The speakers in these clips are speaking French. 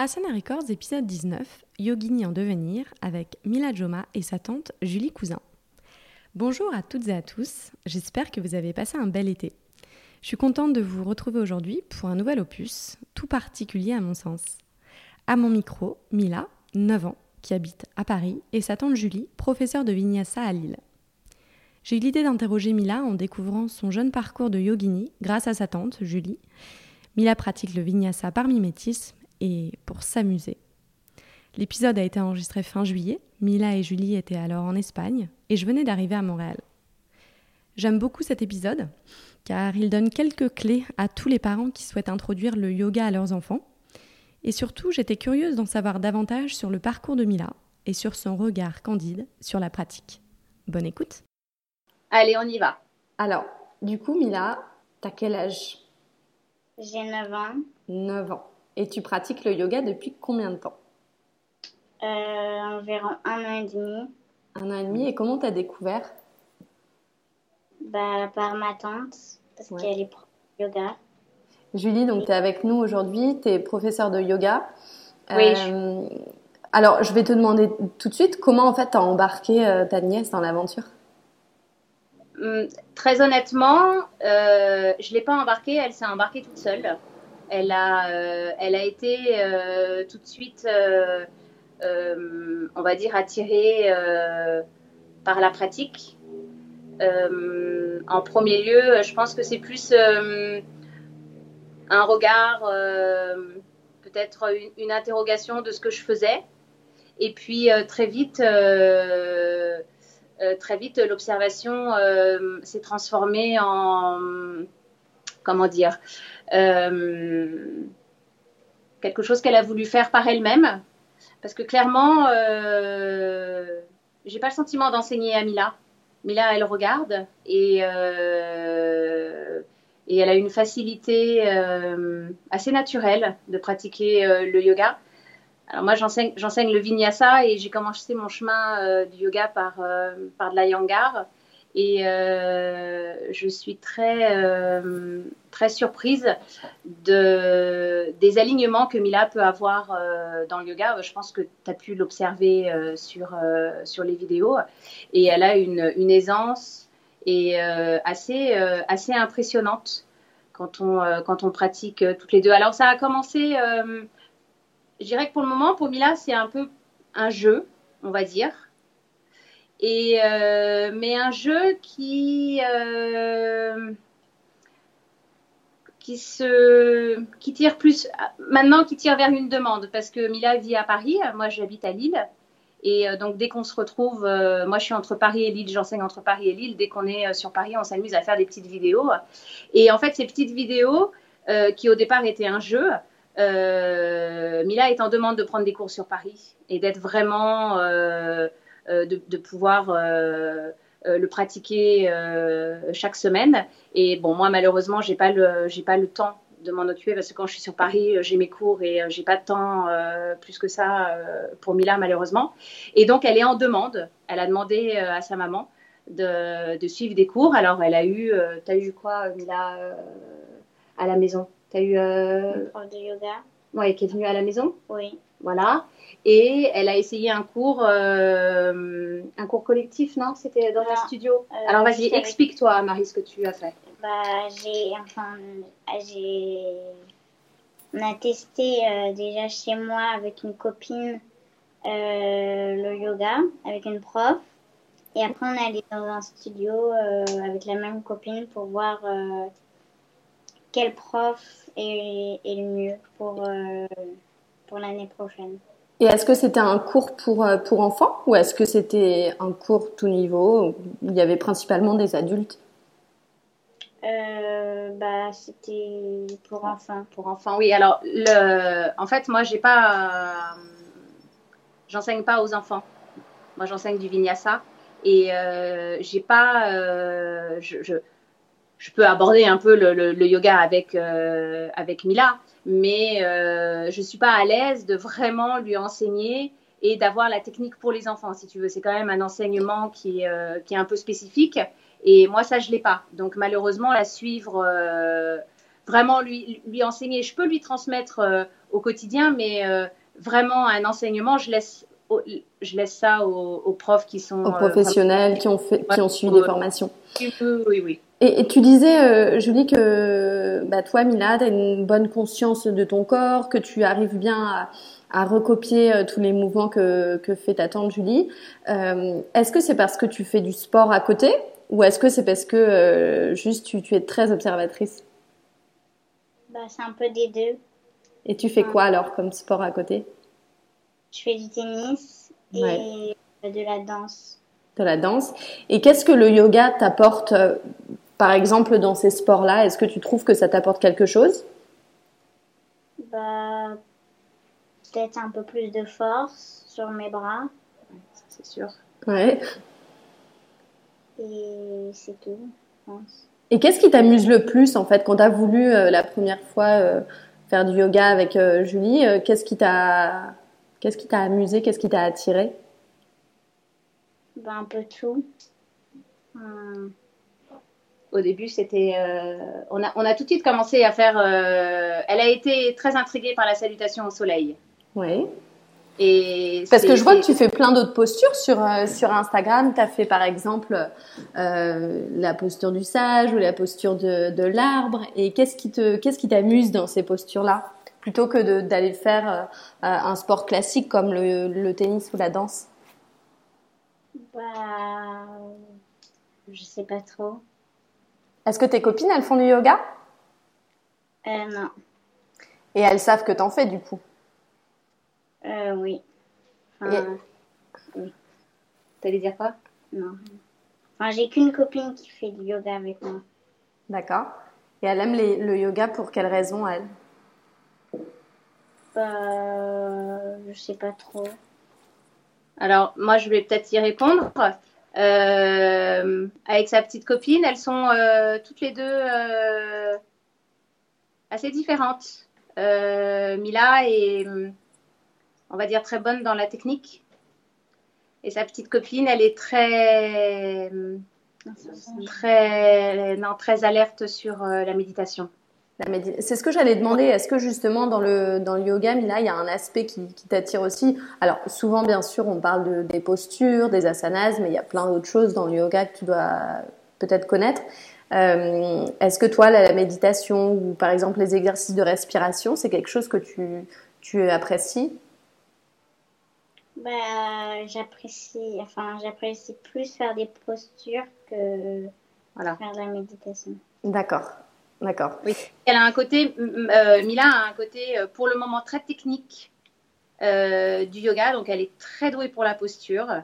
Asana Records, épisode 19, Yogini en devenir, avec Mila Joma et sa tante Julie Cousin. Bonjour à toutes et à tous, j'espère que vous avez passé un bel été. Je suis contente de vous retrouver aujourd'hui pour un nouvel opus, tout particulier à mon sens. À mon micro, Mila, 9 ans, qui habite à Paris, et sa tante Julie, professeure de Vinyasa à Lille. J'ai eu l'idée d'interroger Mila en découvrant son jeune parcours de yogini grâce à sa tante, Julie. Mila pratique le vinyasa par mimétisme et pour s'amuser. L'épisode a été enregistré fin juillet, Mila et Julie étaient alors en Espagne et je venais d'arriver à Montréal. J'aime beaucoup cet épisode car il donne quelques clés à tous les parents qui souhaitent introduire le yoga à leurs enfants. Et surtout, j'étais curieuse d'en savoir davantage sur le parcours de Mila et sur son regard candide sur la pratique. Bonne écoute. Allez, on y va. Alors, du coup, Mila, t'as quel âge? J'ai 9 ans. 9 ans. Et tu pratiques le yoga depuis combien de temps Euh, environ un an et demi. Un an et demi. Et comment t'as découvert Bah, par ma tante, parce Ouais. qu'elle est prof de yoga. Julie, donc tu es avec nous aujourd'hui, tu es professeure de yoga. Oui. Euh, alors, je vais te demander tout de suite comment en fait tu as embarqué euh, ta nièce dans l'aventure? Hum, très honnêtement, euh, je l'ai pas embarquée, elle s'est embarquée toute seule. Elle a, euh, elle a été euh, tout de suite, euh, on va dire, attirée par la pratique. En premier lieu, je pense que c'est plus un regard, peut-être une, interrogation de ce que je faisais. Et puis très vite, très vite, l'observation s'est transformée en, comment dire, quelque chose qu'elle a voulu faire par elle-même. Parce que clairement, euh, j'ai pas le sentiment d'enseigner à Mila. Mila, elle regarde et, euh, et elle a une facilité euh, assez naturelle de pratiquer euh, le yoga. Alors moi, j'enseigne, le vinyasa et j'ai commencé mon chemin euh, du yoga par, euh, par de la yangar. Et euh, je suis très, euh, très surprise de, des alignements que Mila peut avoir euh, dans le yoga. Je pense que tu as pu l'observer sur, sur les vidéos. Et elle a une, aisance et, assez, assez impressionnante quand on, quand on pratique toutes les deux. Alors ça a commencé... je dirais que pour le moment, pour Mila, c'est un peu un jeu, on va dire. Et, euh, mais un jeu qui, euh, qui, se, qui tire plus, maintenant qui tire vers une demande, parce que Mila vit à Paris, moi j'habite à Lille. Et euh, donc dès qu'on se retrouve, euh, moi je suis entre Paris et Lille, j'enseigne entre Paris et Lille, dès qu'on est euh, sur Paris, on s'amuse à faire des petites vidéos. Et en fait, ces petites vidéos, euh, qui au départ étaient un jeu, Mila est en demande de prendre des cours sur Paris et d'être vraiment, de, de pouvoir euh, euh, le pratiquer euh, chaque semaine. Et bon, moi malheureusement, j'ai pas le, j'ai pas le temps de m'en occuper parce que quand je suis sur Paris, euh, j'ai mes cours et euh, j'ai pas de temps euh, plus que ça euh, pour Mila malheureusement. Et donc elle est en demande. Elle a demandé euh, à sa maman de, de suivre des cours. Alors elle a eu, euh, t'as eu quoi Mila euh, à la maison? T'as eu, euh, Une prof de yoga. ouais, qui est venue à la maison? Oui. Voilà. Et elle a essayé un cours, euh, un cours collectif, non? C'était dans un studio. Euh, Alors vas-y, explique-toi, Marie, ce que tu as fait. Bah, j'ai, enfin, j'ai, on a testé euh, déjà chez moi avec une copine le yoga avec une prof. Et après, on est allé dans un studio avec la même copine pour voir quel prof est, est le mieux pour, pour l'année prochaine. Et est-ce que c'était un cours pour, euh, pour enfants ou est-ce que c'était un cours tout niveau où il y avait principalement des adultes? Euh, bah, c'était pour enfants. Pour enfants, oui. Alors, le... en fait, moi, j'ai pas, euh, j'enseigne pas aux enfants. Moi, j'enseigne du vinyasa et euh, j'ai pas, je, je, je peux aborder un peu le, le, le yoga avec avec Mila, mais euh, je suis pas à l'aise de vraiment lui enseigner et d'avoir la technique pour les enfants, si tu veux. C'est quand même un enseignement qui euh, qui est un peu spécifique. Et moi, ça, je l'ai pas. Donc, malheureusement, la suivre, euh, vraiment lui, lui enseigner. Je peux lui transmettre au quotidien, mais vraiment un enseignement, je laisse, je laisse ça aux, profs qui sont. Aux professionnels qui, ont fait, qui ont suivi des formations. Oui, oui. Et, tu disais, Julie, que bah, toi, Mila, tu as une bonne conscience de ton corps, que tu arrives bien à à recopier euh, tous les mouvements que, que fait ta tante Julie. Euh, est-ce que c'est parce que tu fais du sport à côté ou est-ce que c'est parce que euh, juste tu, tu, es très observatrice? Bah, C'est un peu des deux. Et tu fais quoi alors comme sport à côté? Je fais du tennis et de la danse. De la danse. Et qu'est-ce que le yoga t'apporte, par exemple, dans ces sports-là? Est-ce que tu trouves que ça t'apporte quelque chose? Bah, peut-être un peu plus de force sur mes bras. c'est sûr. Ouais. Et c'est tout, je pense. Et qu'est-ce qui t'amuse le plus en fait? Quand tu as voulu euh, la première fois euh, faire du yoga avec euh, Julie Qu'est-ce qui t'a qu'est-ce qui t'a amusé? Qu'est-ce qui t'a attiré? Ben, un peu tout. Hum. Au début, c'était, on a on a tout de suite commencé à faire. elle a été très intriguée par la salutation au soleil. Oui. Et Parce que je vois que tu fais plein d'autres postures sur, euh, sur Instagram. Tu as fait par exemple euh, la posture du sage ou la posture de, de l'arbre. Et qu'est-ce qui te qu'est-ce qui t'amuse dans ces postures-là? Plutôt que d'aller faire euh, un sport classique comme le, le, tennis ou la danse? Bah, je sais pas trop. Est-ce que tes copines elles font du yoga? Euh, Non. Et elles savent que t'en fais du coup? Euh, oui. Enfin, oui. T'allais dire quoi? Non. Enfin, j'ai qu'une copine qui fait du yoga avec moi. D'accord. Et elle aime les, le yoga pour quelle raison, elle? Euh, Je sais pas trop. Alors, moi, je vais peut-être y répondre. Euh, avec sa petite copine, elles sont euh, toutes les deux euh, assez différentes. Mila et on va dire, très bonne dans la technique. Et sa petite copine, elle est très, très, non, très alerte sur la méditation. C'est ce que j'allais demander. Est-ce que justement dans le, dans le yoga, Mila, il y a un aspect qui, t'attire aussi? Alors souvent, bien sûr, on parle de, des postures, des asanas, mais il y a plein d'autres choses dans le yoga que tu dois peut-être connaître. Euh, Est-ce que toi, la, la, méditation ou par exemple les exercices de respiration, c'est quelque chose que tu, tu apprécies? Bah, j'apprécie, enfin, j'apprécie plus faire des postures que voilà. faire de la méditation. D'accord, d'accord. Oui, elle a un côté, euh, Mila a un côté euh, pour le moment très technique euh, du yoga, donc elle est très douée pour la posture.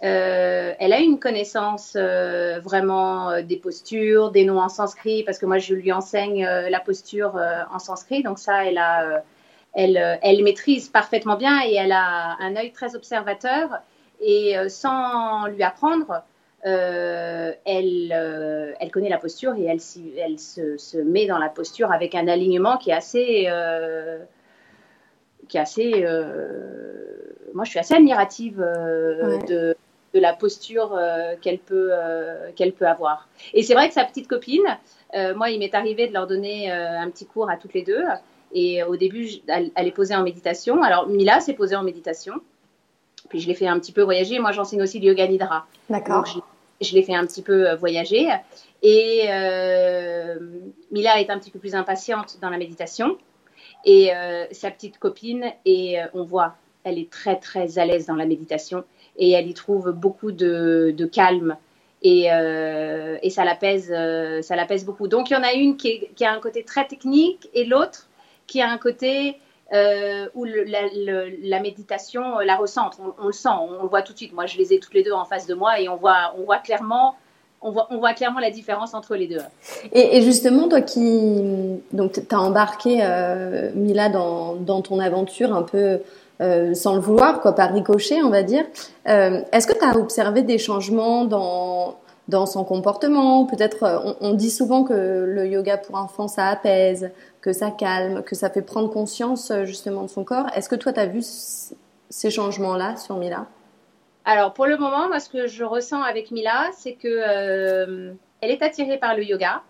elle a une connaissance vraiment des postures, des noms en sanskrit, parce que moi je lui enseigne la posture en sanskrit, donc ça elle a euh, elle, maîtrise parfaitement bien et elle a un œil très observateur. Et sans lui apprendre, euh, elle, elle connaît la posture et elle, elle se, met dans la posture avec un alignement qui est assez. qui est assez moi, je suis assez admirative de, de, la posture qu'elle peut, qu'elle peut avoir. Et c'est vrai que sa petite copine, moi, il m'est arrivé de leur donner un petit cours à toutes les deux. Et au début, elle, est posée en méditation. Alors, Mila s'est posée en méditation. Puis je l'ai fait un petit peu voyager. Moi, j'enseigne aussi le yoga nidra. D'accord. Je, l'ai fait un petit peu euh, voyager. Et euh, Mila est un petit peu plus impatiente dans la méditation. Et euh, sa petite copine, et on voit, elle est très, très à l'aise dans la méditation. Et elle y trouve beaucoup de, calme. Et, et, ça l'apaise ça beaucoup. Donc il y en a une qui, a un côté très technique et l'autre qui a un côté euh, où la, méditation euh, la ressent. On, le sent, on, le voit tout de suite. Moi, je les ai toutes les deux en face de moi et on voit, on voit clairement. On voit, on voit clairement la différence entre les deux. Et, justement, toi qui donc as embarqué euh, Mila dans, ton aventure un peu sans le vouloir, quoi, par ricochet, on va dire. Est-ce que tu as observé des changements dans dans son comportement? Peut-être, on, dit souvent que le yoga pour enfants, ça apaise, que ça calme, que ça fait prendre conscience euh, justement de son corps. Est-ce que toi, tu as vu ces changements-là sur Mila? Alors, pour le moment, moi, ce que je ressens avec Mila, c'est que euh, elle est attirée par le yoga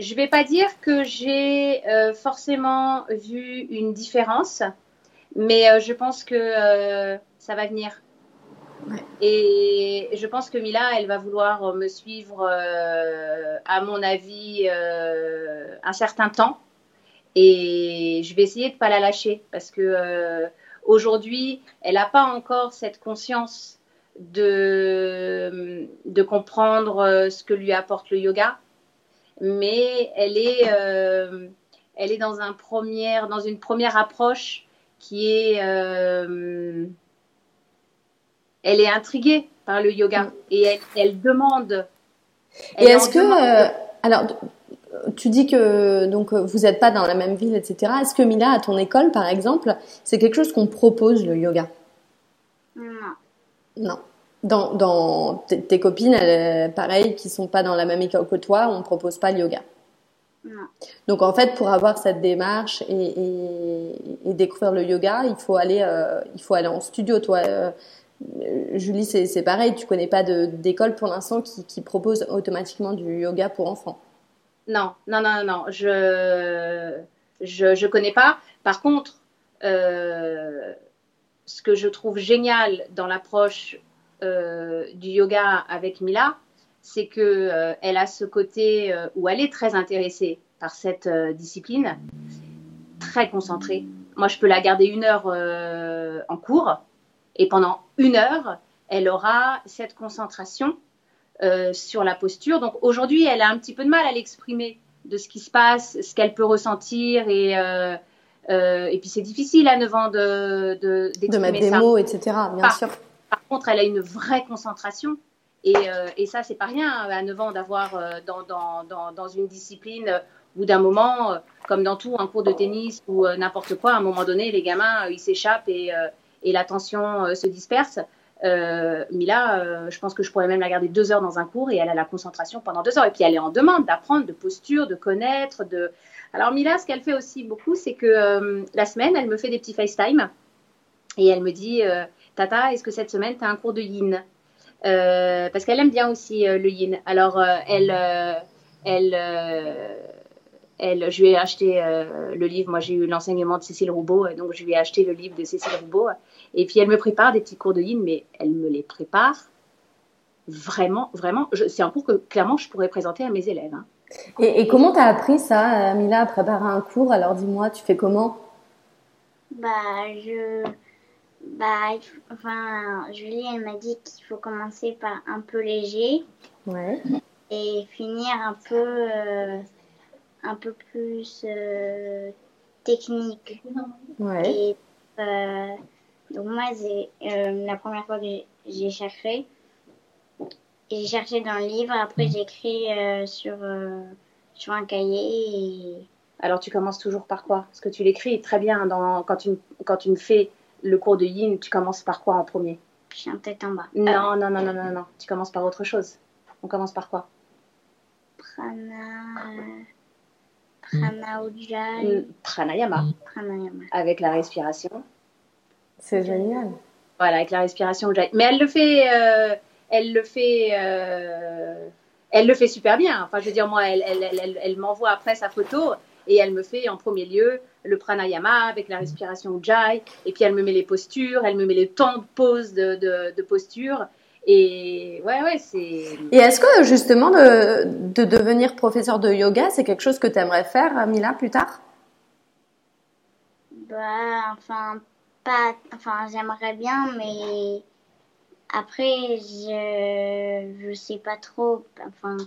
je vais pas dire que j'ai forcément vu une différence, mais je pense que ça va venir. Et je pense que Mila, elle va vouloir me suivre, à mon avis, un certain temps. Et je vais essayer de ne pas la lâcher parce que aujourd'hui, elle n'a pas encore cette conscience de, de comprendre euh, ce que lui apporte le yoga, mais elle est, euh, elle est dans, un première, dans une première approche qui est... Euh, elle est intriguée par le yoga mm. et elle, elle demande. et est-ce que... alors, tu dis que donc vous n'êtes pas dans la même ville, etc. Est-ce que Mila, à ton école, par exemple, c'est quelque chose qu'on propose le yoga? Non. Non dans, dans tes copines, elles, pareil, qui sont pas dans la même école que toi, on propose pas le yoga? Non. Donc en fait, pour avoir cette démarche et, et, et découvrir le yoga, il faut aller, euh, il faut aller en studio. Toi, euh, Julie, c'est pareil. Tu connais pas d'école pour l'instant qui, qui, propose automatiquement du yoga pour enfants. Non, non, non, non. Je, je, je connais pas. Par contre, euh, ce que je trouve génial dans l'approche euh, du yoga avec Mila, c'est que euh, elle a ce côté où elle est très intéressée par cette discipline, très concentrée. Moi, je peux la garder une heure en cours et pendant une heure, elle aura cette concentration sur la posture. Donc aujourd'hui, elle a un petit peu de mal à l'exprimer de ce qui se passe, ce qu'elle peut ressentir et et puis c'est difficile à 9 ans de de, de mettre des mots, etc. Bien sûr. Par contre, elle a une vraie concentration. Et, euh, et ça, c'est pas rien hein, à 9 ans d'avoir euh, dans, dans, dans, dans, une discipline euh, ou d'un moment, comme dans tout, un cours de tennis ou n'importe quoi, à un moment donné, les gamins, ils s'échappent et, et l'attention se disperse. Mila, je pense que je pourrais même la garder deux heures dans un cours et elle a la concentration pendant deux heures. Et puis elle est en demande d'apprendre, de posture, de connaître. De... Alors Mila, ce qu'elle fait aussi beaucoup, c'est que la semaine, elle me fait des petits FaceTime et elle me dit Tata, est-ce que cette semaine, tu as un cours de yin? Euh, Parce qu'elle aime bien aussi euh, le yin. Alors, euh, elle, elle, elle, je lui ai acheté le livre. Moi, j'ai eu l'enseignement de Cécile Roubaud, donc je lui ai acheté le livre de Cécile Roubaud. Et puis, elle me prépare des petits cours de yin, mais elle me les prépare vraiment, vraiment. C'est un cours que, clairement, je pourrais présenter à mes élèves. Hein. Et, et, comment tu as appris ça, Mila, à préparer un cours? Alors, dis-moi, tu fais comment? Bah, je bah, enfin, Julie, elle m'a dit qu'il faut commencer par un peu léger. Ouais. Et finir un peu, euh, un peu plus euh, technique. Ouais. Et, euh, donc moi, c'est la première fois que j'ai cherché. J'ai cherché dans le livre, après j'ai écrit sur, sur un cahier. Alors tu commences toujours par quoi? Parce que tu l'écris très bien dans, quand, tu, quand tu me fais le cours de yin, tu commences par quoi en premier? Chien tête en bas. Non, non, non, non, non, non. Tu commences par autre chose. On commence par quoi? Prana. Prana Ujjayi. Pranayama. Pranayama. Avec la respiration. C'est génial. Voilà, avec la respiration Ujjayi. Mais elle le fait. Euh, elle le fait. Euh, elle le fait super bien. Enfin, je veux dire, moi, elle, elle, elle, elle m'envoie après sa photo et elle me fait en premier lieu le pranayama avec la respiration ujjayi, et puis elle me met les postures, elle me met les temps de pause de, de, posture. Et ouais, ouais, c'est. Et est-ce que justement de, de, devenir professeur de yoga, c'est quelque chose que tu aimerais faire, Mila, plus tard? Bah, enfin, pas. Enfin, j'aimerais bien, mais après, je. Je sais pas trop. Enfin,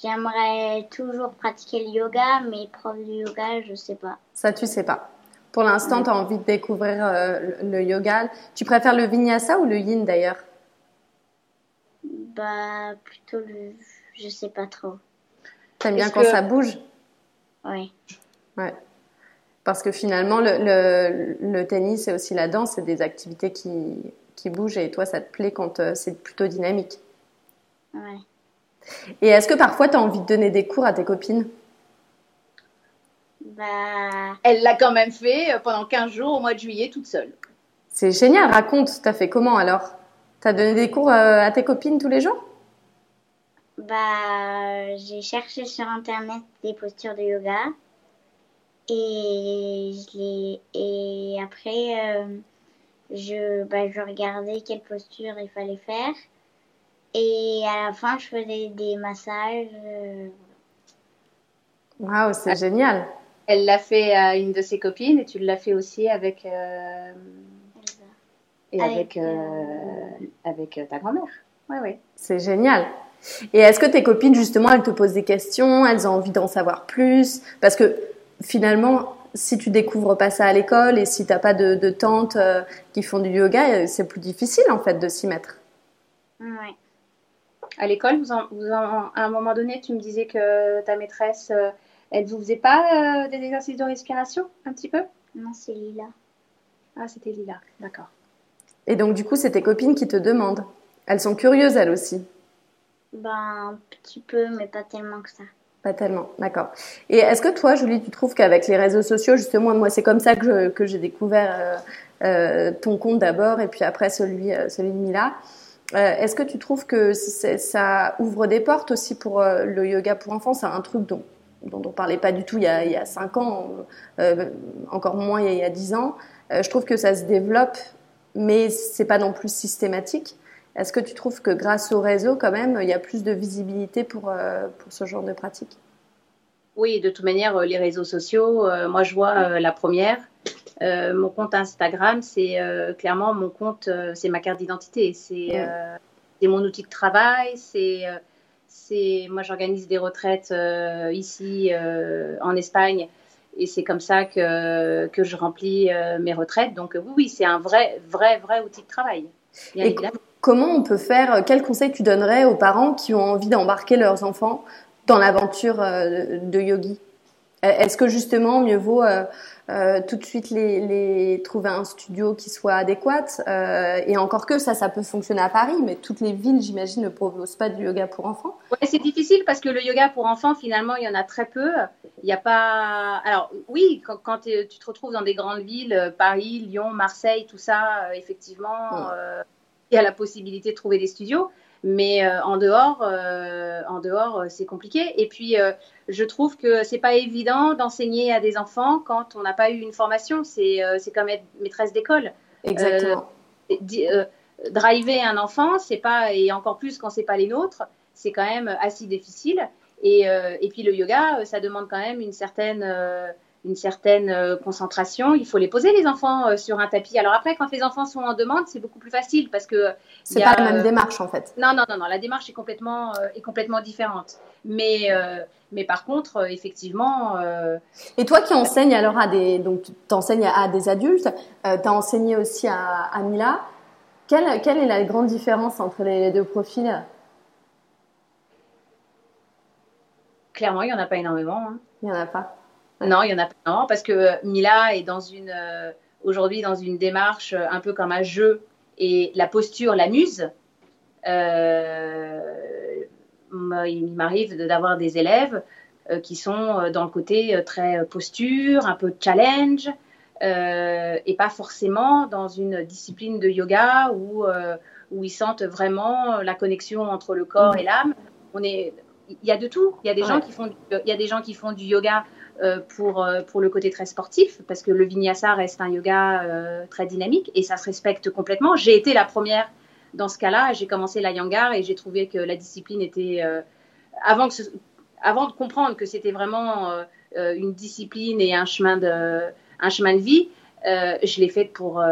J'aimerais toujours pratiquer le yoga, mais prof de yoga, je sais pas. Ça, tu sais pas. Pour l'instant, tu as envie de découvrir euh, le, yoga. Tu préfères le vinyasa ou le yin d'ailleurs? Bah, plutôt le. Je sais pas trop. T'aimes bien quand ça bouge? Oui. Ouais. Parce que finalement, le, le, le tennis et aussi la danse, c'est des activités qui, qui bougent et toi, ça te plaît quand euh, c'est plutôt dynamique. Ouais. Et est-ce que parfois tu as envie de donner des cours à tes copines? Bah... Elle l'a quand même fait euh, pendant 15 jours au mois de juillet toute seule. C'est génial, raconte, t'as fait comment alors? T'as donné des cours euh, à tes copines tous les jours? Bah, j'ai cherché sur internet des postures de yoga et je et après euh, je bah, je regardais quelle posture il fallait faire et à la fin je faisais des massages. Euh, Waouh, c'est génial. Elle l'a fait à une de ses copines et tu l'as fait aussi avec euh, et avec avec, avec ta grand-mère. Ouais, ouais. C'est génial. Et est-ce que tes copines, justement, elles te posent des questions, elles ont envie d'en savoir plus? Parce que finalement, si tu découvres pas ça à l'école et si tu n'as pas de, de tantes euh, qui font du yoga, euh, c'est plus difficile en fait de s'y mettre. Ouais. À l'école, vous, vous à un moment donné, tu me disais que ta maîtresse, euh, elle vous faisait pas des exercices de respiration un petit peu? Non, c'est Lila. Ah, c'était Lila, d'accord. Et donc, du coup, c'est tes copines qui te demandent. Elles sont curieuses, elles aussi. Ben, un petit peu, mais pas tellement que ça. Pas tellement, d'accord. Et est-ce que toi, Julie, tu trouves qu'avec les réseaux sociaux, justement, moi, c'est comme ça que, que j'ai découvert euh, euh, ton compte d'abord et puis après celui, euh, celui de Mila. Est-ce que tu trouves que ça ouvre des portes aussi pour le yoga pour enfants? C'est un truc dont, dont on parlait pas du tout il y a, il y a 5 ans, encore moins il y a, il y a 10 ans. je trouve que ça se développe, mais c'est pas non plus systématique. Est-ce que tu trouves que grâce au réseau, quand même, il y a plus de visibilité pour, euh, pour ce genre de pratique? Oui, de toute manière, euh, les réseaux sociaux, euh, moi je vois la première. mon compte Instagram, c'est clairement mon compte, c'est ma carte d'identité, c'est mon outil de travail, c'est c'est moi j'organise des retraites ici en Espagne et c'est comme ça que, que je remplis mes retraites. Donc oui, oui, c'est un vrai, vrai, vrai outil de travail. Bien évidemment. Comment on peut faire euh, Quel conseil tu donnerais aux parents qui ont envie d'embarquer leurs enfants dans l'aventure euh, de yogi? euh, Est-ce que justement, mieux vaut tout de suite les, trouver un studio qui soit adéquat Et encore que ça, ça peut fonctionner à Paris, mais toutes les villes, j'imagine, ne proposent pas du yoga pour enfants? Ouais, c'est difficile parce que le yoga pour enfants, finalement, il y en a très peu. Il n'y a pas. Alors oui, quand, tu te retrouves dans des grandes villes, Paris, Lyon, Marseille, tout ça, effectivement il y a la possibilité de trouver des studios. Mais euh, en dehors, euh, en dehors, euh, c'est compliqué. Et puis, je trouve que c'est pas évident d'enseigner à des enfants quand on n'a pas eu une formation. C'est c'est comme être maîtresse d'école. Exactement. driver un enfant, c'est pas et encore plus quand c'est pas les nôtres, c'est quand même assez difficile. Et, et puis le yoga, ça demande quand même une certaine une certaine euh, concentration. Il faut les poser les enfants euh, sur un tapis. Alors après, quand les enfants sont en demande, c'est beaucoup plus facile parce que c'est pas la même démarche en fait. Non, non, non, non. La démarche est complètement euh, est complètement différente. Mais mais par contre, effectivement. Et toi qui enseignes alors à des donc tu enseignes à des adultes, tu as enseigné aussi à, à Mila. Quelle, quelle est la grande différence entre les deux profils? Clairement, il n'y en a pas énormément. Hein. Il n'y en a pas. Non, il y en a pas. parce que Mila est dans une euh, aujourd'hui dans une démarche euh, un peu comme un jeu et la posture l'amuse. Euh, il m'arrive d'avoir des élèves qui sont dans le côté très posture, un peu challenge, et pas forcément dans une discipline de yoga où, où ils sentent vraiment la connexion entre le corps et l'âme. On est, il y a de tout. Il y a des gens qui font, il y a des gens qui font du yoga euh, pour, euh, pour le côté très sportif, parce que le vinyasa reste un yoga euh, très dynamique et ça se respecte complètement. J'ai été la première dans ce cas-là. J'ai commencé la Yangar et j'ai trouvé que la discipline était. avant, que avant de comprendre que c'était vraiment une discipline et un chemin de, un chemin de vie, je l'ai faite pour,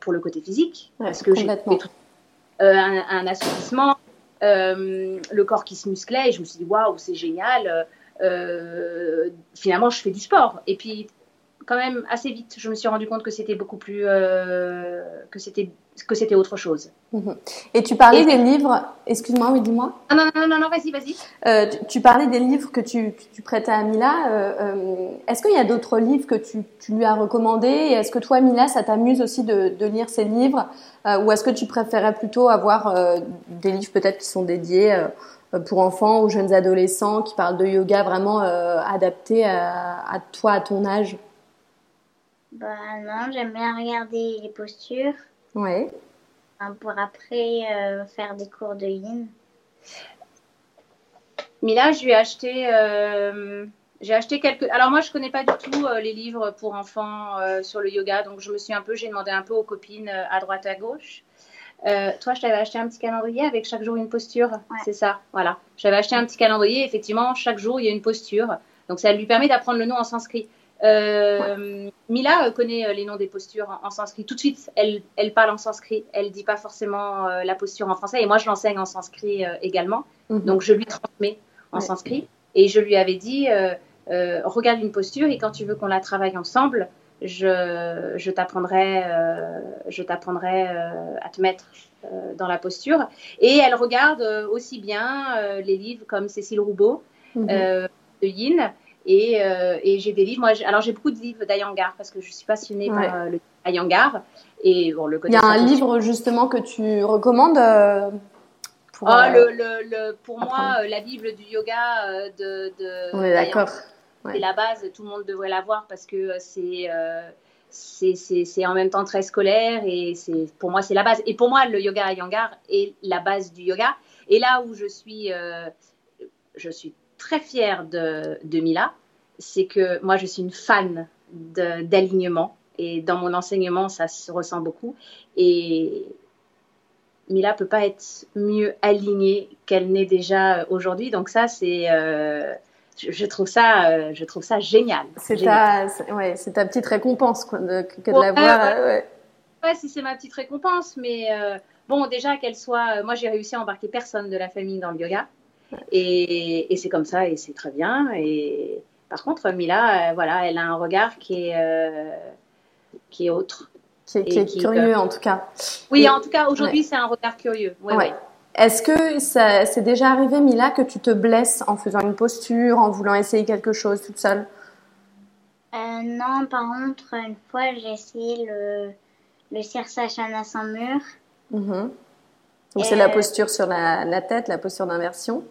pour le côté physique. parce que j'ai un, un, assouplissement, le corps qui se musclait et je me suis dit waouh, c'est génial euh, finalement, je fais du sport. Et puis, quand même, assez vite, je me suis rendu compte que c'était beaucoup plus. Euh, que c'était que c'était autre chose. Mhm. Et tu parlais des livres, excuse-moi, oui, dis-moi. Ah non, non, non, non, vas-y, vas-y. Euh, tu, parlais des livres que tu, tu prêtais à Mila. Est-ce qu'il y a d'autres livres que tu, tu, lui as recommandés? Est-ce que toi, Mila, ça t'amuse aussi de, de, lire ces livres? Ou est-ce que tu préférais plutôt avoir des livres peut-être qui sont dédiés euh, pour enfants ou jeunes adolescents qui parlent de yoga vraiment euh, adapté à, toi, à ton âge Bah non, j'aime bien regarder les postures. Ouais. pour après euh, faire des cours de yin. Mila, je lui ai acheté. J'ai acheté quelques. Alors moi, je connais pas du tout les livres pour enfants sur le yoga, donc je me suis un peu, j'ai demandé un peu aux copines à droite à gauche. Euh, toi, je t'avais acheté un petit calendrier avec chaque jour une posture. C'est ça, voilà. J'avais acheté un petit calendrier. Effectivement, chaque jour, il y a une posture. Donc, ça lui permet d'apprendre le nom en sanskrit. Euh, Mila euh, connaît les noms des postures en, sanskrit. Tout de suite, elle, elle parle en sanskrit. Elle dit pas forcément la posture en français. Et moi, je l'enseigne en sanskrit également. Mhm. Donc, je lui transmets en sanskrit. Et je lui avais dit, regarde une posture et quand tu veux qu'on la travaille ensemble, je, je t'apprendrai, euh, je t'apprendrai euh, à te mettre euh, dans la posture. Et elle regarde aussi bien les livres comme Cécile Roubaud mhm. de Yin. Et, et j'ai des livres. Moi, alors j'ai beaucoup de livres d'Ayangar parce que je suis passionnée par le Ayangar. Et bon, le Il y a un livre justement que tu recommandes pour, oh, le, le, pour moi, la Bible du yoga de. de On est d'accord. C'est la base, tout le monde devrait l'avoir parce que euh, euh, c'est c'est en même temps très scolaire et c'est pour moi c'est la base. Et pour moi le yoga Iyengar est la base du yoga. Et là où je suis euh, je suis très fière de, de Mila, c'est que moi je suis une fan d'alignement et dans mon enseignement ça se ressent beaucoup et Mila peut pas être mieux alignée qu'elle n'est déjà aujourd'hui. Donc ça c'est je, trouve ça, euh, je trouve ça génial. C'est ta, ouais, c'est ta petite récompense quoi, de, que de la voir. Euh, ouais. ouais. si c'est ma petite récompense, mais euh, bon, déjà qu'elle soit, moi j'ai réussi à embarquer personne de la famille dans le yoga, et, et c'est comme ça et c'est très bien. Et par contre, Mila, voilà, elle a un regard qui est, qui est autre. Qui est, curieux en tout cas. Oui, en tout cas aujourd'hui c'est un regard curieux. Ouais, ouais. Est-ce que c'est déjà arrivé, Mila, que tu te blesses en faisant une posture, en voulant essayer quelque chose toute seule? Euh, Non, par contre, une fois, j'ai essayé le, le Sirsachana sans mur. Mhm. Donc, c'est la posture sur la, la tête, la posture d'inversion?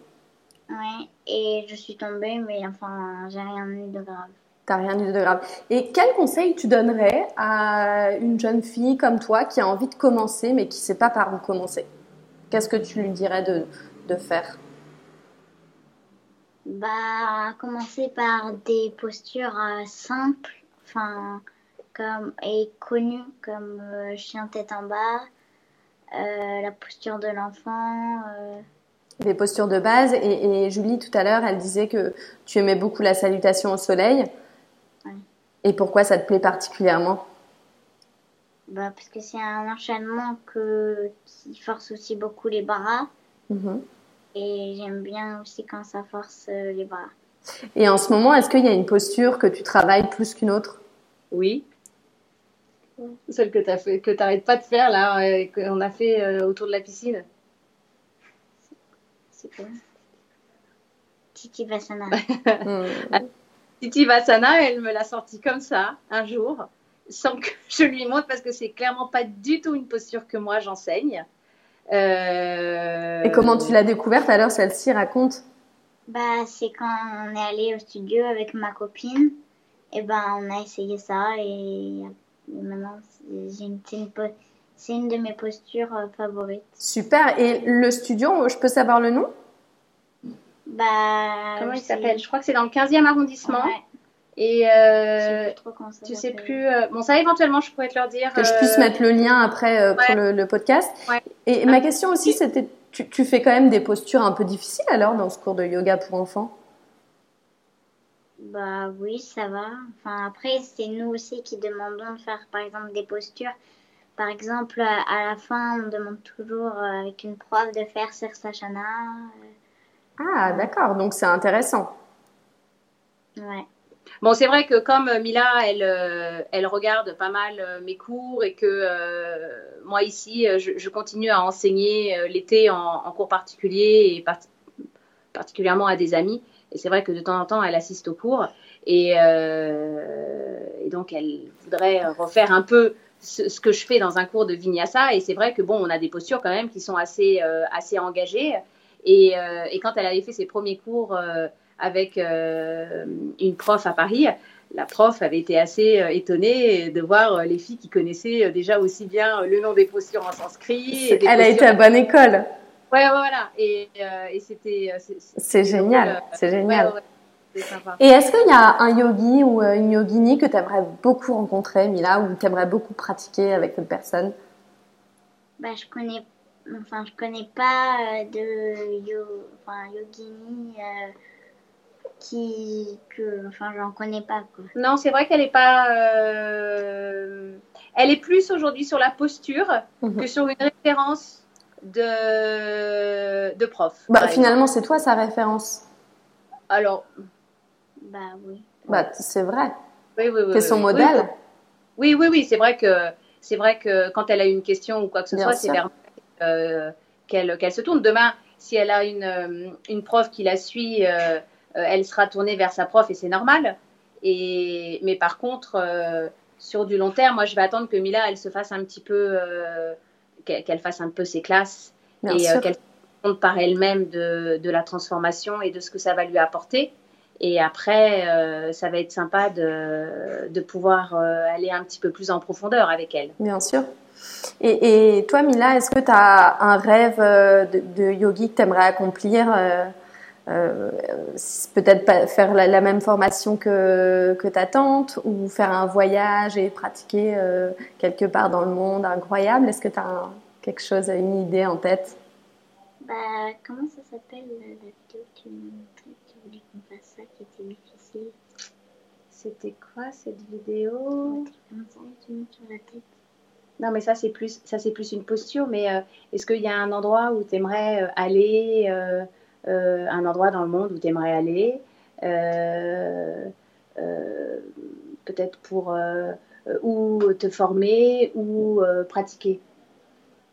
Oui, et je suis tombée, mais enfin, j'ai rien eu de grave. T'as rien eu de grave. Et quel conseil tu donnerais à une jeune fille comme toi qui a envie de commencer, mais qui ne sait pas par où commencer? Qu'est-ce que tu lui dirais de, de faire? Bah, commencer par des postures euh, simples, enfin, comme, et connues, comme euh, chien tête en bas, euh, la posture de l'enfant. Des postures de base. Et, Julie, tout à l'heure, elle disait que tu aimais beaucoup la salutation au soleil. Et pourquoi ça te plaît particulièrement? Bah, parce que c'est un enchaînement que, qui force aussi beaucoup les bras. Mhm. Et j'aime bien aussi quand ça force euh, les bras. Et en ce moment, est-ce qu'il y a une posture que tu travailles plus qu'une autre? Oui. Celle que tu as fait, que tu n'arrêtes pas de faire là, euh, qu'on a fait euh, autour de la piscine. C'est quoi? Titi Vasana. Titi Vasana, elle me l'a sorti comme ça un jour sans que je lui montre parce que c'est clairement pas du tout une posture que moi j'enseigne. Euh... Et comment tu l'as découverte alors celle-ci Raconte? Bah c'est quand on est allé au studio avec ma copine et ben on a essayé ça et, maintenant c'est une, une, de mes postures euh, favorites. Super. Et le studio, je peux savoir le nom? Bah comment il s'appelle? Je crois que c'est dans le 15e arrondissement. Et euh, tu sais plus. Euh, bon, ça éventuellement, je pourrais te leur dire. Que je puisse euh, mettre le lien après euh, pour le, le, podcast. Et ma question aussi, c'était, tu, tu, fais quand même des postures un peu difficiles alors dans ce cours de yoga pour enfants? Bah oui, ça va. Enfin après, c'est nous aussi qui demandons de faire, par exemple, des postures. Par exemple, à la fin, on demande toujours avec une prof de faire Sirsachana. Ah, d'accord. Donc c'est intéressant. Ouais. Bon, c'est vrai que comme Mila, elle, euh, elle regarde pas mal euh, mes cours et que euh, moi ici, je, continue à enseigner l'été en, cours particulier et particulièrement à des amis. Et c'est vrai que de temps en temps, elle assiste aux cours et, donc elle voudrait refaire un peu ce, que je fais dans un cours de vinyasa. Et c'est vrai que bon, on a des postures quand même qui sont assez, assez engagées. Et, quand elle avait fait ses premiers cours avec euh, une prof à Paris, la prof avait été assez euh, étonnée de voir euh, les filles qui connaissaient déjà aussi bien le nom des postures en sanskrit. Elle a été à bonne école. Ouais, voilà. Et, euh, et c'était. C'est génial. C'est génial. Et est-ce qu'il y a un yogi ou une yogini que tu aimerais beaucoup rencontrer, Mila, ou tu aimerais beaucoup pratiquer avec cette personne? Bah, je connais enfin je connais pas de yo, enfin, yogini qui que enfin j'en connais pas quoi. Non, c'est vrai qu'elle est pas euh, elle est plus aujourd'hui sur la posture mhm. que sur une référence de de prof. Bah finalement, c'est toi sa référence. Alors bah oui. Bah c'est vrai. Oui oui oui. C'est son modèle. Oui oui oui, c'est vrai que c'est vrai que quand elle a une question ou quoi que ce soit, c'est vers euh, qu'elle qu'elle se tourne demain si elle a une, euh, une prof qui la suit euh, elle sera tournée vers sa prof et c'est normal. Et, mais par contre, euh, sur du long terme, moi, je vais attendre que Mila, elle se fasse un petit peu, euh, qu'elle fasse un peu ses classes et qu'elle compte par elle-même de, de, la transformation et de ce que ça va lui apporter. Et après, ça va être sympa de, de pouvoir aller un petit peu plus en profondeur avec elle. Bien sûr. Et, et toi, Mila, est-ce que tu as un rêve de, de yogi que tu aimerais accomplir euh, peut-être faire la, même formation que, que ta tante ou faire un voyage et pratiquer euh, quelque part dans le monde incroyable. Est-ce que tu as quelque chose, une idée en tête? Bah, Comment ça s'appelle la vidéo que tu tu voulais qu'on fasse ça qui était difficile? C'était quoi cette vidéo? Non, mais ça c'est plus ça c'est plus une posture. Mais euh, est-ce qu'il y a un endroit où tu aimerais aller euh, un endroit dans le monde où tu aimerais aller, euh, euh, peut-être pour ou te former ou pratiquer.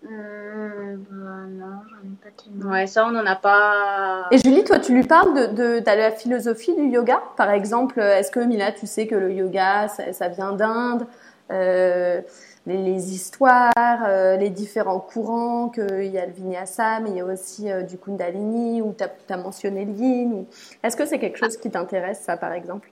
bah non, j'en ai pas tellement. Ouais, ça, on n'en a pas. Et Julie, toi, tu lui parles de, de, la philosophie du yoga? Par exemple, est-ce que Mila, tu sais que le yoga, ça, ça vient d'Inde les, histoires, euh, les différents courants, qu'il y a le vinyasa, mais il y a aussi euh, du kundalini, ou tu as, mentionné le yin. Est-ce que c'est quelque chose qui t'intéresse, ça, par exemple?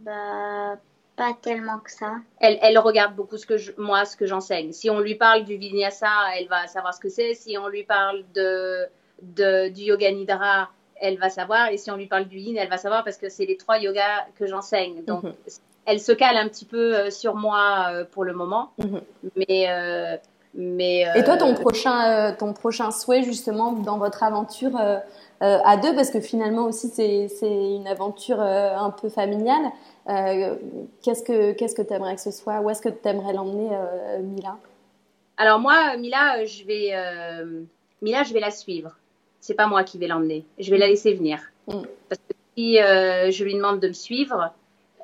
Bah, pas tellement que ça. Elle, elle regarde beaucoup ce que moi, ce que j'enseigne. Si on lui parle du vinyasa, elle va savoir ce que c'est. Si on lui parle de, de, du yoga nidra, elle va savoir. Et si on lui parle du yin, elle va savoir parce que c'est les trois yogas que j'enseigne. Donc, mhm elle se cale un petit peu euh, sur moi euh, pour le moment. Mhm. Mais, euh, mais, Et toi, ton prochain, ton prochain souhait, justement, dans votre aventure à deux, parce que finalement aussi, c'est une aventure un peu familiale. qu'est-ce que qu'est-ce que tu aimerais que ce soit? Où est-ce que tu aimerais l'emmener, Mila? Alors moi, Mila, je vais, Mila, je vais la suivre. C'est pas moi qui vais l'emmener. Je vais la laisser venir. Mm. Parce que si je lui demande de me suivre,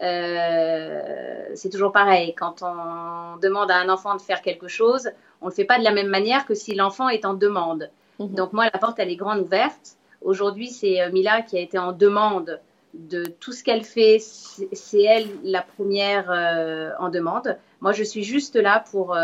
euh, c'est toujours pareil. Quand on demande à un enfant de faire quelque chose, on ne le fait pas de la même manière que si l'enfant est en demande. Mhm. Donc moi, la porte, elle est grande ouverte. Aujourd'hui, c'est euh, Mila qui a été en demande de tout ce qu'elle fait. C'est elle la première euh, en demande. Moi, je suis juste là pour,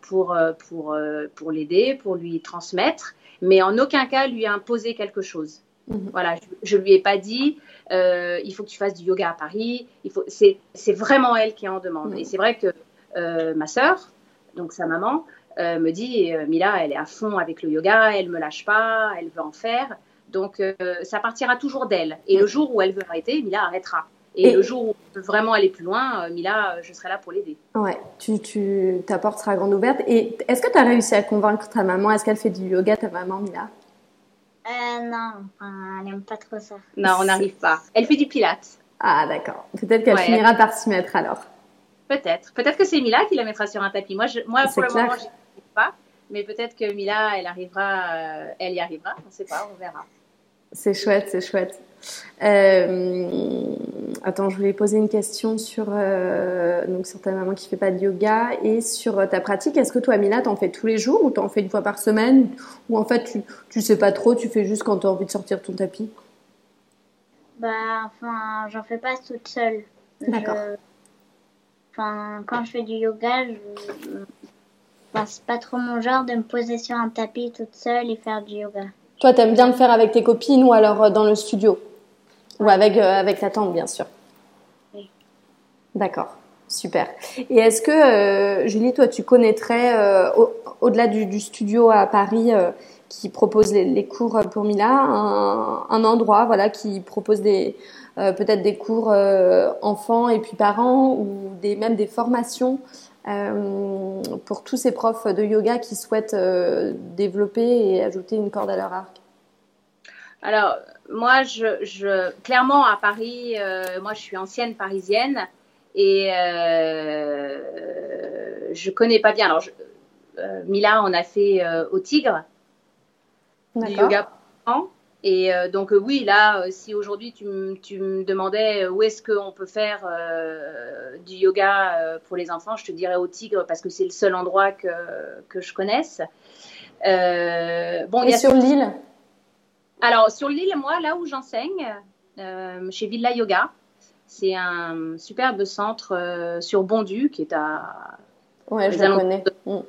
pour, pour, pour l'aider, pour lui transmettre, mais en aucun cas lui imposer quelque chose. Mhm. Voilà, je, ne lui ai pas dit euh, il faut que tu fasses du yoga à Paris. Il faut, c'est, vraiment elle qui est en demande. Et c'est vrai que euh, ma sœur, donc sa maman, euh, me dit Mila, elle est à fond avec le yoga, elle me lâche pas, elle veut en faire. Donc ça partira toujours d'elle. Et le jour où elle veut arrêter, Mila arrêtera. Et, le jour où on veut vraiment aller plus loin, Mila, je serai là pour l'aider. Ouais, tu, tu, ta porte sera grande ouverte. Et est-ce que tu as réussi à convaincre ta maman? Est-ce qu'elle fait du yoga, ta maman, Mila? Euh, non, enfin, elle n'aime pas trop ça. Non, on n'arrive pas. Elle fait du pilates. Ah, d'accord. Peut-être qu'elle finira par s'y mettre alors. Peut-être. Peut-être que c'est Mila qui la mettra sur un tapis. Moi, je, moi pour le moment, je n'y pas. Mais peut-être que Mila, elle arrivera, euh, elle y arrivera. On ne sait pas, on verra. C'est chouette, c'est chouette. Euh, attends, je voulais poser une question sur, euh, donc sur ta maman qui fait pas de yoga et sur euh, ta pratique. Est-ce que toi, Mila, t'en fais tous les jours ou t'en fais une fois par semaine Ou en fait, tu, tu sais pas trop, tu fais juste quand tu as envie de sortir ton tapis? Bah, enfin, j'en fais pas toute seule. D'accord. Enfin, quand je fais du yoga, je... Enfin, c'est pas trop mon genre de me poser sur un tapis toute seule et faire du yoga. Toi, t'aimes bien le faire avec tes copines ou alors dans le studio? Ou avec, euh, avec ta tante, bien sûr. Oui. D'accord. Super. Et est-ce que, Julie, toi, tu connaîtrais, au-delà du, studio à Paris qui propose les, cours pour Mila, un, endroit voilà, qui propose des, peut-être des cours enfants et puis parents ou des, même des formations euh, pour tous ces profs de yoga qui souhaitent euh, développer et ajouter une corde à leur arc? Alors, moi, je, je clairement, à Paris, euh, moi, je suis ancienne parisienne et je connais pas bien. Alors, je, Mila, on a fait au Tigre du yoga. Et euh, donc euh, oui, là, euh, si aujourd'hui tu, me demandais où est-ce qu'on peut faire du yoga pour les enfants, je te dirais au Tigre parce que c'est le seul endroit que, que je connaisse. bon, Et sur l'île? Alors sur l'île, moi, là où j'enseigne, chez Villa Yoga, c'est un superbe centre sur Bondu qui est à... Ouais, je le connais. Mm.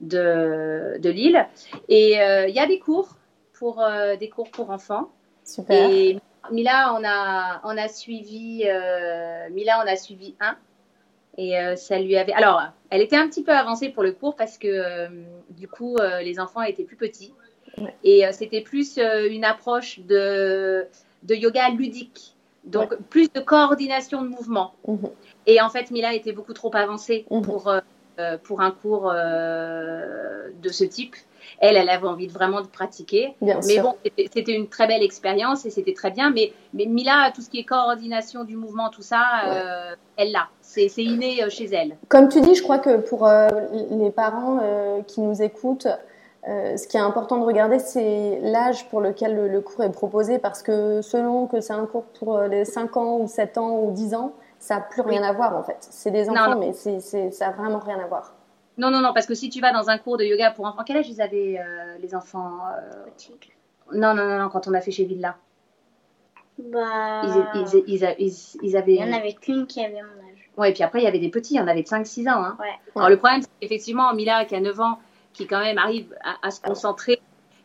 De, de l'île. Et il y a des cours pour euh, des cours pour enfants. Super. Et Mila, on a, on a suivi, euh, Mila, on a suivi un. Et euh, ça lui avait. Alors, elle était un petit peu avancée pour le cours parce que du coup, les enfants étaient plus petits. Et c'était plus une approche de, de yoga ludique. Donc, plus de coordination de mouvement. Mhm. Et en fait, Mila était beaucoup trop avancée mhm. pour, pour un cours de ce type elle, elle avait envie de vraiment de pratiquer. mais bon, c'était une très belle expérience et c'était très bien. Mais, mais Mila, tout ce qui est coordination du mouvement, tout ça, euh, elle l'a. C'est inné euh, chez elle. Comme tu dis, je crois que pour euh, les parents qui nous écoutent, ce qui est important de regarder, c'est l'âge pour lequel le, cours est proposé, parce que selon que c'est un cours pour les 5 ans ou 7 ans ou 10 ans, ça n'a plus rien à voir en fait. C'est des enfants, mais c'est ça n'a vraiment rien à voir. Non, non, non, parce que si tu vas dans un cours de yoga pour enfants, quel âge ils avaient euh, les enfants euh... non, non, non, non, quand on a fait chez Villa Bah. Ils, ils, ils, avaient. Il n'y en avait qu'une qui avait mon âge. Ouais, et puis après, il y avait des petits, il y en avait de 5-6 ans. Hein. Ouais. Alors, le problème, c'est qu'effectivement, Mila, qui a 9 ans, qui quand même arrive à, se concentrer,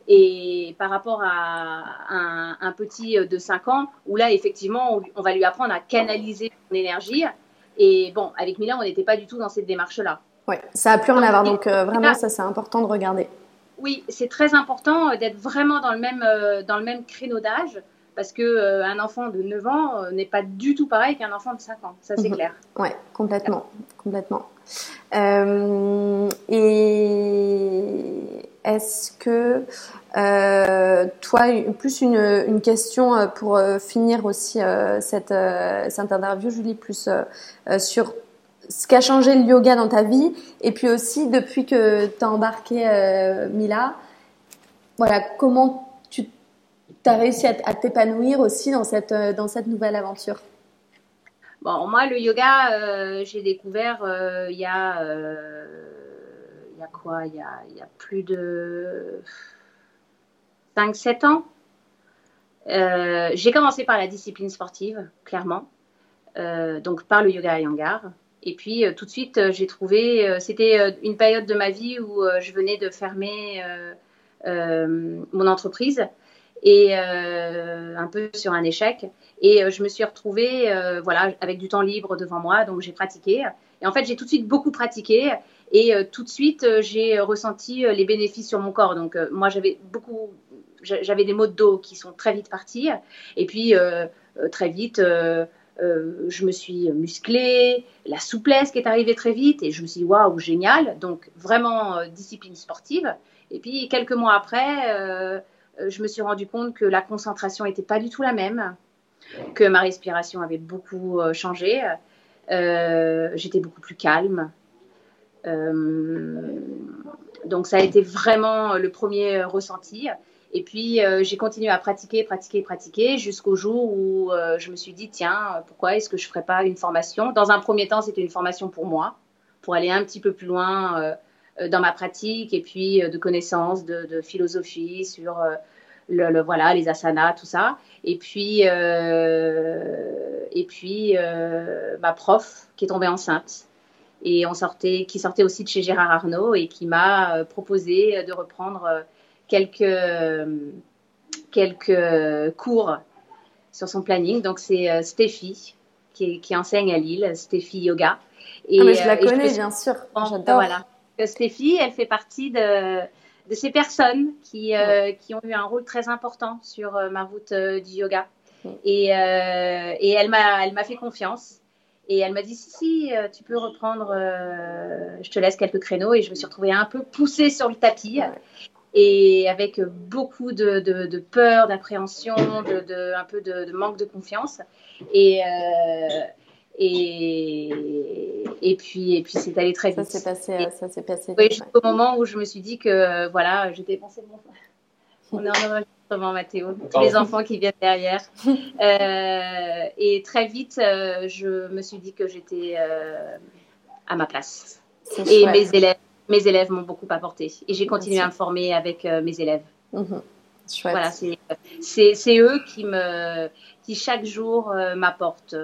et par rapport à un, un, petit de 5 ans, où là, effectivement, on, on va lui apprendre à canaliser son énergie. Et bon, avec Mila, on n'était pas du tout dans cette démarche-là. Ouais, ça a plus rien à voir. Donc euh, vraiment, ça c'est important de regarder. Oui, c'est très important euh, d'être vraiment dans le même euh, dans le même créneau d'âge parce que un enfant de 9 ans n'est pas du tout pareil qu'un enfant de 5 ans. Ça c'est mhm. clair. Ouais, complètement, complètement. Et est-ce que toi, plus une, question pour finir aussi cette, cette interview, Julie, plus sur ce qu'a changé le yoga dans ta vie et puis aussi depuis que tu as embarqué euh, Mila, voilà, comment tu as réussi à, t'épanouir aussi dans cette, euh, dans cette nouvelle aventure? Bon, moi, le yoga, euh, j'ai découvert il y a. Il y a quoi? Il y a, plus de 5-7 ans. j'ai commencé par la discipline sportive, clairement. donc par le yoga à Yangar. Et puis euh, tout de suite, euh, j'ai trouvé, euh, c'était une période de ma vie où je venais de fermer mon entreprise et un peu sur un échec. Et je me suis retrouvée, voilà, avec du temps libre devant moi, donc j'ai pratiqué. Et en fait, j'ai tout de suite beaucoup pratiqué. Et tout de suite, j'ai ressenti les bénéfices sur mon corps. Donc, moi, j'avais beaucoup, j'avais des maux de dos qui sont très vite partis. Et puis, très vite, euh, je me suis musclée, la souplesse qui est arrivée très vite et je me suis dit waouh, génial. Donc vraiment euh, discipline sportive. Et puis quelques mois après, euh, je me suis rendu compte que la concentration n'était pas du tout la même, que ma respiration avait beaucoup changé. J'étais beaucoup plus calme. donc ça a été vraiment le premier ressenti. Et puis, euh, j'ai continué à pratiquer, pratiquer, pratiquer jusqu'au jour où euh, je me suis dit, tiens, pourquoi est-ce que je ne ferais pas une formation? Dans un premier temps, c'était une formation pour moi, pour aller un petit peu plus loin euh, dans ma pratique et puis de connaissances, de, philosophie sur le, voilà, les asanas, tout ça. Et puis, et puis ma prof qui est tombée enceinte et on sortait, qui sortait aussi de chez Gérard Arnault et qui m'a proposé de reprendre quelques, quelques cours sur son planning. Donc, c'est euh, Stéphie qui, qui, enseigne à Lille, Stéphie Yoga. Et, ah, mais je la connais, bien sûr. J'adore. Voilà. Stéphie, elle fait partie de, de ces personnes qui, qui ont eu un rôle très important sur ma route du yoga. Et, et elle m'a fait confiance. Et elle m'a dit si, si, tu peux reprendre, je te laisse quelques créneaux. Et je me suis retrouvée un peu poussée sur le tapis et avec beaucoup de, de, peur, d'appréhension, de, un peu de, manque de confiance. Et, euh, et, et puis, et puis c'est allé très vite. Ça s'est passé, ça s'est passé oui, jusqu'au moment où je me suis dit que voilà, j'ai dépensé mon. On est en enregistrement, Mathéo. Tous les enfants qui viennent derrière. Euh, et très vite, euh, je me suis dit que j'étais à ma place. Et mes élèves mes élèves m'ont beaucoup apporté. Et j'ai continué à me former avec euh, mes élèves. Mhm. Voilà, c'est eux qui, me, qui chaque jour euh, m'apportent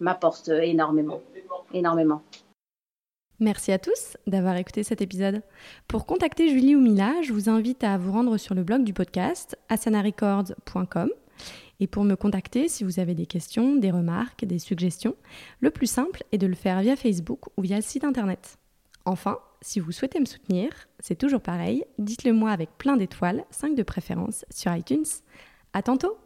m'apportent énormément. énormément. Merci à tous d'avoir écouté cet épisode. Pour contacter Julie ou Mila, je vous invite à vous rendre sur le blog du podcast asanarecords.com. Et pour me contacter, si vous avez des questions, des remarques, des suggestions, le plus simple est de le faire via Facebook ou via le site internet. Enfin, si vous souhaitez me soutenir, c'est toujours pareil, dites-le moi avec plein d'étoiles, 5 de préférence, sur iTunes. À tantôt